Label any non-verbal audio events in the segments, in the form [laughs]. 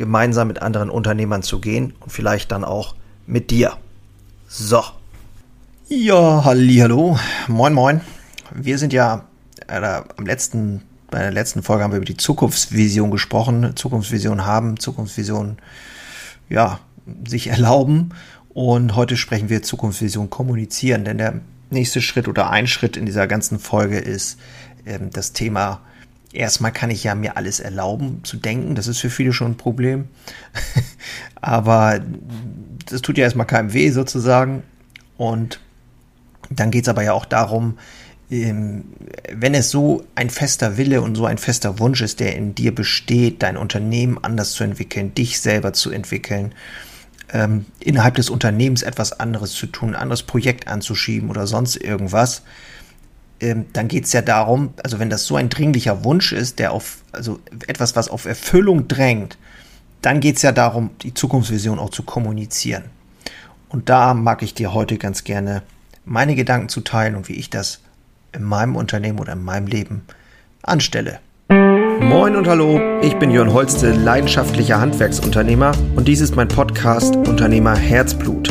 gemeinsam mit anderen Unternehmern zu gehen und vielleicht dann auch mit dir. So. Ja, hallo, moin moin. Wir sind ja äh, am letzten bei der letzten Folge haben wir über die Zukunftsvision gesprochen, Zukunftsvision haben, Zukunftsvision ja, sich erlauben und heute sprechen wir Zukunftsvision kommunizieren, denn der nächste Schritt oder ein Schritt in dieser ganzen Folge ist ähm, das Thema erstmal kann ich ja mir alles erlauben zu denken. Das ist für viele schon ein Problem. [laughs] aber das tut ja erstmal keinem weh sozusagen. Und dann geht es aber ja auch darum, ähm, wenn es so ein fester Wille und so ein fester Wunsch ist, der in dir besteht, dein Unternehmen anders zu entwickeln, dich selber zu entwickeln, ähm, innerhalb des Unternehmens etwas anderes zu tun, ein anderes Projekt anzuschieben oder sonst irgendwas, ähm, dann geht es ja darum, also wenn das so ein dringlicher Wunsch ist, der auf, also etwas, was auf Erfüllung drängt, dann geht es ja darum, die Zukunftsvision auch zu kommunizieren. Und da mag ich dir heute ganz gerne meine Gedanken zu teilen und wie ich das in meinem Unternehmen oder in meinem Leben anstelle. Moin und hallo, ich bin Jörn Holste, leidenschaftlicher Handwerksunternehmer und dies ist mein Podcast Unternehmer Herzblut.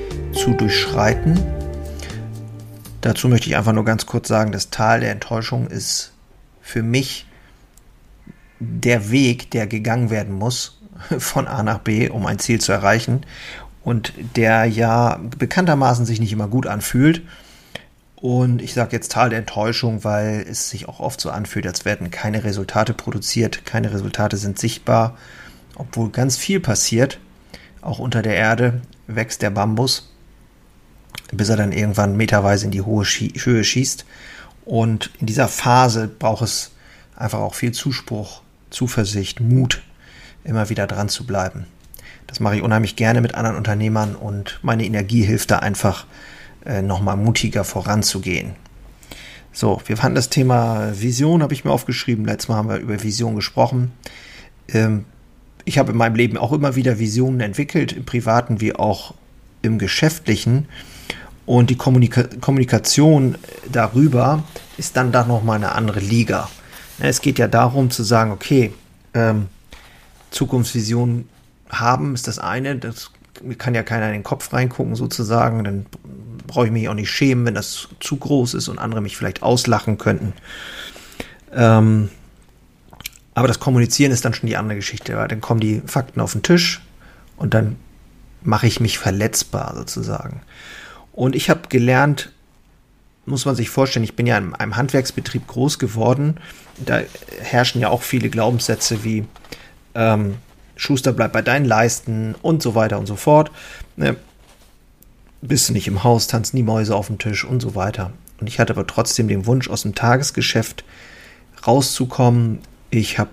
zu durchschreiten. Dazu möchte ich einfach nur ganz kurz sagen, das Tal der Enttäuschung ist für mich der Weg, der gegangen werden muss [laughs] von A nach B, um ein Ziel zu erreichen und der ja bekanntermaßen sich nicht immer gut anfühlt. Und ich sage jetzt Tal der Enttäuschung, weil es sich auch oft so anfühlt, als werden keine Resultate produziert, keine Resultate sind sichtbar, obwohl ganz viel passiert. Auch unter der Erde wächst der Bambus bis er dann irgendwann meterweise in die hohe Höhe schießt. Und in dieser Phase braucht es einfach auch viel Zuspruch, Zuversicht, Mut, immer wieder dran zu bleiben. Das mache ich unheimlich gerne mit anderen Unternehmern und meine Energie hilft da einfach, äh, nochmal mutiger voranzugehen. So, wir fanden das Thema Vision, habe ich mir aufgeschrieben. Letztes Mal haben wir über Vision gesprochen. Ähm, ich habe in meinem Leben auch immer wieder Visionen entwickelt, im privaten wie auch im geschäftlichen. Und die Kommunika Kommunikation darüber ist dann da nochmal eine andere Liga. Es geht ja darum zu sagen, okay, ähm, Zukunftsvision haben ist das eine, das kann ja keiner in den Kopf reingucken sozusagen, dann brauche ich mich auch nicht schämen, wenn das zu groß ist und andere mich vielleicht auslachen könnten. Ähm, aber das Kommunizieren ist dann schon die andere Geschichte, weil dann kommen die Fakten auf den Tisch und dann mache ich mich verletzbar sozusagen. Und ich habe gelernt, muss man sich vorstellen, ich bin ja in einem Handwerksbetrieb groß geworden. Da herrschen ja auch viele Glaubenssätze wie ähm, Schuster bleibt bei deinen Leisten und so weiter und so fort. Ne? Bist du nicht im Haus, tanzen die Mäuse auf dem Tisch und so weiter. Und ich hatte aber trotzdem den Wunsch, aus dem Tagesgeschäft rauszukommen. Ich habe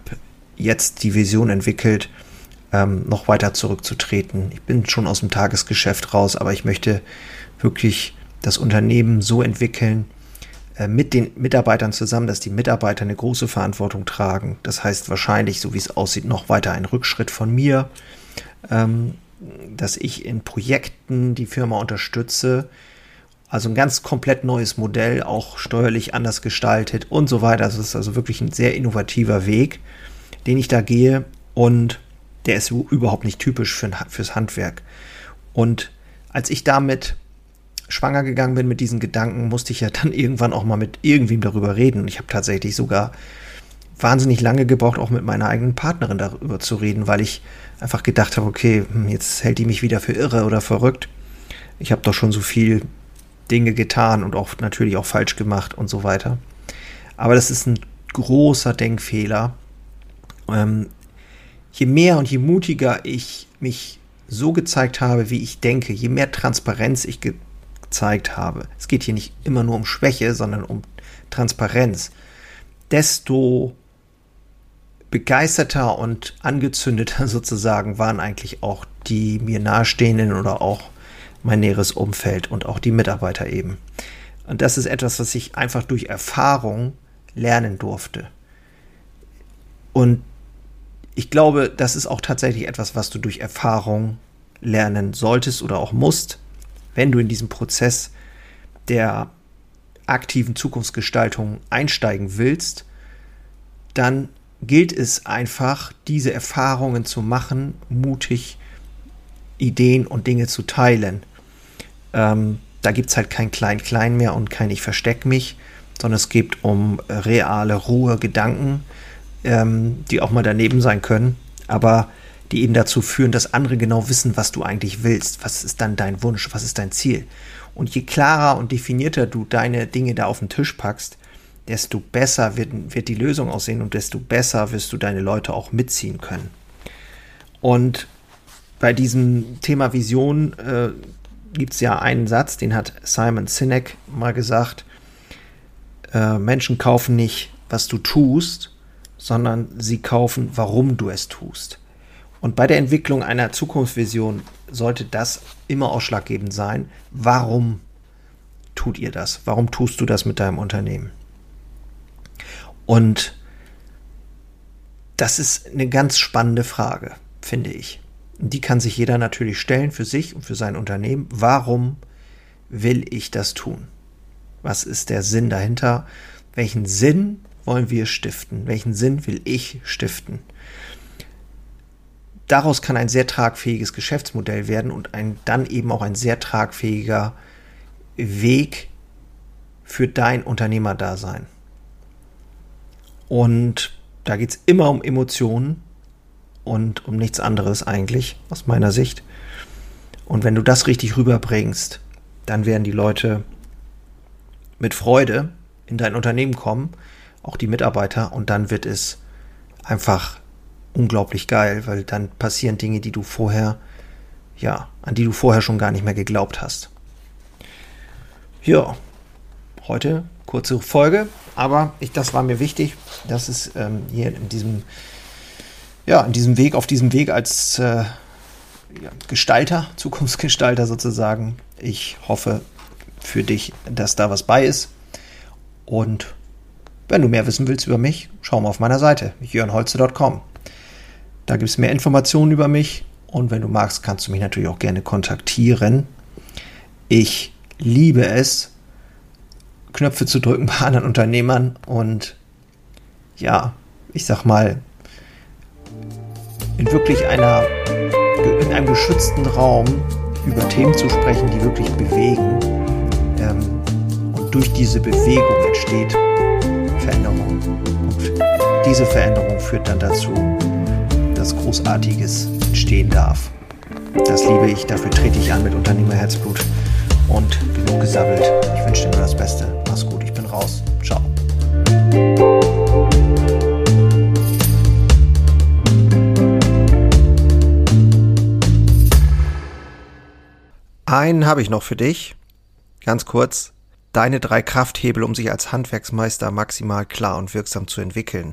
jetzt die Vision entwickelt, ähm, noch weiter zurückzutreten. Ich bin schon aus dem Tagesgeschäft raus, aber ich möchte wirklich das Unternehmen so entwickeln, äh, mit den Mitarbeitern zusammen, dass die Mitarbeiter eine große Verantwortung tragen. Das heißt wahrscheinlich, so wie es aussieht, noch weiter ein Rückschritt von mir, ähm, dass ich in Projekten die Firma unterstütze. Also ein ganz komplett neues Modell, auch steuerlich anders gestaltet und so weiter. Das ist also wirklich ein sehr innovativer Weg, den ich da gehe und der ist überhaupt nicht typisch für, fürs Handwerk. Und als ich damit schwanger gegangen bin mit diesen Gedanken, musste ich ja dann irgendwann auch mal mit irgendwem darüber reden. Und ich habe tatsächlich sogar wahnsinnig lange gebraucht, auch mit meiner eigenen Partnerin darüber zu reden, weil ich einfach gedacht habe, okay, hm, jetzt hält die mich wieder für irre oder verrückt. Ich habe doch schon so viel Dinge getan und auch natürlich auch falsch gemacht und so weiter. Aber das ist ein großer Denkfehler. Ähm, je mehr und je mutiger ich mich so gezeigt habe, wie ich denke, je mehr Transparenz ich gezeigt habe, es geht hier nicht immer nur um Schwäche, sondern um Transparenz, desto begeisterter und angezündeter [laughs] sozusagen waren eigentlich auch die mir nahestehenden oder auch mein näheres Umfeld und auch die Mitarbeiter eben. Und das ist etwas, was ich einfach durch Erfahrung lernen durfte. Und ich glaube, das ist auch tatsächlich etwas, was du durch Erfahrung lernen solltest oder auch musst, wenn du in diesen Prozess der aktiven Zukunftsgestaltung einsteigen willst, dann gilt es einfach, diese Erfahrungen zu machen, mutig Ideen und Dinge zu teilen. Ähm, da gibt es halt kein Klein-Klein mehr und kein Ich versteck mich, sondern es geht um reale, rohe Gedanken, ähm, die auch mal daneben sein können, aber die eben dazu führen, dass andere genau wissen, was du eigentlich willst. Was ist dann dein Wunsch? Was ist dein Ziel? Und je klarer und definierter du deine Dinge da auf den Tisch packst, desto besser wird, wird die Lösung aussehen und desto besser wirst du deine Leute auch mitziehen können. Und bei diesem Thema Vision äh, gibt es ja einen Satz, den hat Simon Sinek mal gesagt. Äh, Menschen kaufen nicht, was du tust, sondern sie kaufen, warum du es tust. Und bei der Entwicklung einer Zukunftsvision sollte das immer ausschlaggebend sein. Warum tut ihr das? Warum tust du das mit deinem Unternehmen? Und das ist eine ganz spannende Frage, finde ich. Die kann sich jeder natürlich stellen für sich und für sein Unternehmen. Warum will ich das tun? Was ist der Sinn dahinter? Welchen Sinn wollen wir stiften? Welchen Sinn will ich stiften? Daraus kann ein sehr tragfähiges Geschäftsmodell werden und ein, dann eben auch ein sehr tragfähiger Weg für dein Unternehmerdasein. Und da geht es immer um Emotionen und um nichts anderes eigentlich, aus meiner Sicht. Und wenn du das richtig rüberbringst, dann werden die Leute mit Freude in dein Unternehmen kommen, auch die Mitarbeiter, und dann wird es einfach unglaublich geil, weil dann passieren Dinge, die du vorher, ja, an die du vorher schon gar nicht mehr geglaubt hast. Ja, heute kurze Folge, aber ich, das war mir wichtig, dass es ähm, hier in diesem, ja, in diesem Weg, auf diesem Weg als äh, ja, Gestalter, [laughs] Zukunftsgestalter sozusagen, ich hoffe für dich, dass da was bei ist. Und wenn du mehr wissen willst über mich, schau mal auf meiner Seite, jörnholze.com. Da gibt es mehr Informationen über mich und wenn du magst, kannst du mich natürlich auch gerne kontaktieren. Ich liebe es, Knöpfe zu drücken [laughs] bei anderen Unternehmern und ja, ich sag mal, in wirklich einer, in einem geschützten Raum über Themen zu sprechen, die wirklich bewegen. Ähm, und durch diese Bewegung entsteht Veränderung. Und diese Veränderung führt dann dazu, dass Großartiges entstehen darf. Das liebe ich, dafür trete ich an mit Unternehmerherzblut und genug gesabbelt. Ich wünsche dir nur das Beste. Mach's gut, ich bin raus. Ciao. Einen habe ich noch für dich. Ganz kurz. Deine drei Krafthebel, um sich als Handwerksmeister maximal klar und wirksam zu entwickeln.